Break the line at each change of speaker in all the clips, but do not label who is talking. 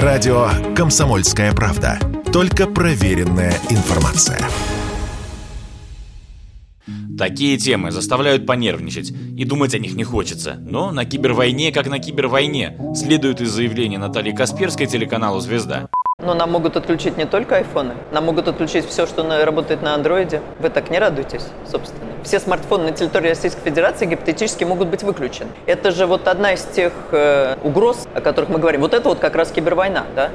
Радио «Комсомольская правда». Только проверенная информация.
Такие темы заставляют понервничать, и думать о них не хочется. Но на кибервойне, как на кибервойне, следует из заявления Натальи Касперской телеканалу «Звезда».
Но нам могут отключить не только айфоны, нам могут отключить все, что работает на андроиде. Вы так не радуетесь, собственно. Все смартфоны на территории Российской Федерации гипотетически могут быть выключены. Это же вот одна из тех э, угроз, о которых мы говорим. Вот это вот как раз кибервойна, да?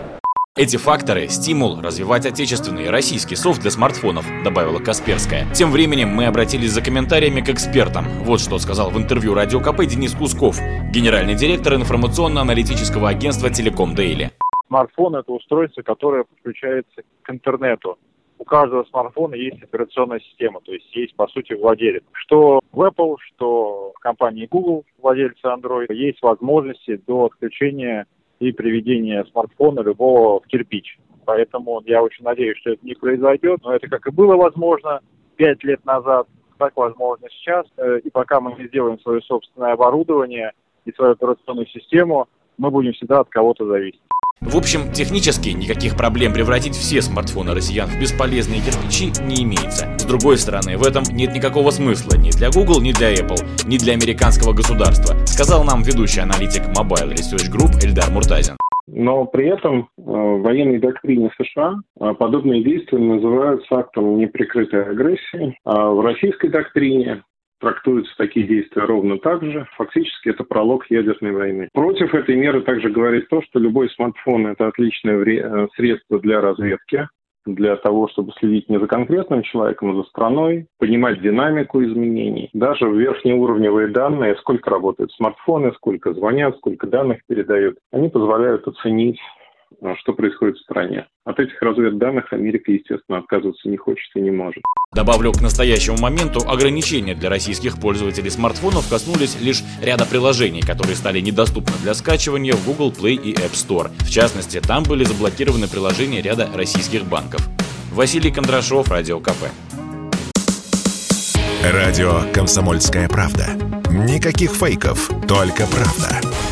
Эти факторы – стимул развивать отечественный российский софт для смартфонов, добавила Касперская. Тем временем мы обратились за комментариями к экспертам. Вот что сказал в интервью Радио КП Денис Кусков, генеральный директор информационно-аналитического агентства «Телеком Дейли».
Смартфон – это устройство, которое подключается к интернету. У каждого смартфона есть операционная система, то есть есть, по сути, владелец. Что в Apple, что в компании Google, владельцы Android, есть возможности до отключения и приведение смартфона любого в кирпич. Поэтому я очень надеюсь, что это не произойдет. Но это как и было возможно пять лет назад, так возможно сейчас. Э, и пока мы не сделаем свое собственное оборудование и свою операционную систему, мы будем всегда от кого-то зависеть.
В общем, технически никаких проблем превратить все смартфоны россиян в бесполезные кирпичи не имеется. С другой стороны, в этом нет никакого смысла ни для Google, ни для Apple, ни для американского государства, сказал нам ведущий аналитик Mobile Research Group Эльдар Муртазин.
Но при этом э, в военной доктрине США э, подобные действия называются актом неприкрытой агрессии, а в российской доктрине трактуются такие действия ровно так же. Фактически это пролог ядерной войны. Против этой меры также говорит то, что любой смартфон – это отличное э, средство для разведки, для того, чтобы следить не за конкретным человеком, а за страной, понимать динамику изменений. Даже верхнеуровневые данные, сколько работают смартфоны, сколько звонят, сколько данных передают, они позволяют оценить что происходит в стране. От этих разведданных Америка, естественно, отказываться не хочет и не может.
Добавлю, к настоящему моменту ограничения для российских пользователей смартфонов коснулись лишь ряда приложений, которые стали недоступны для скачивания в Google Play и App Store. В частности, там были заблокированы приложения ряда российских банков. Василий Кондрашов, Радио КП.
Радио «Комсомольская правда». Никаких фейков, только правда.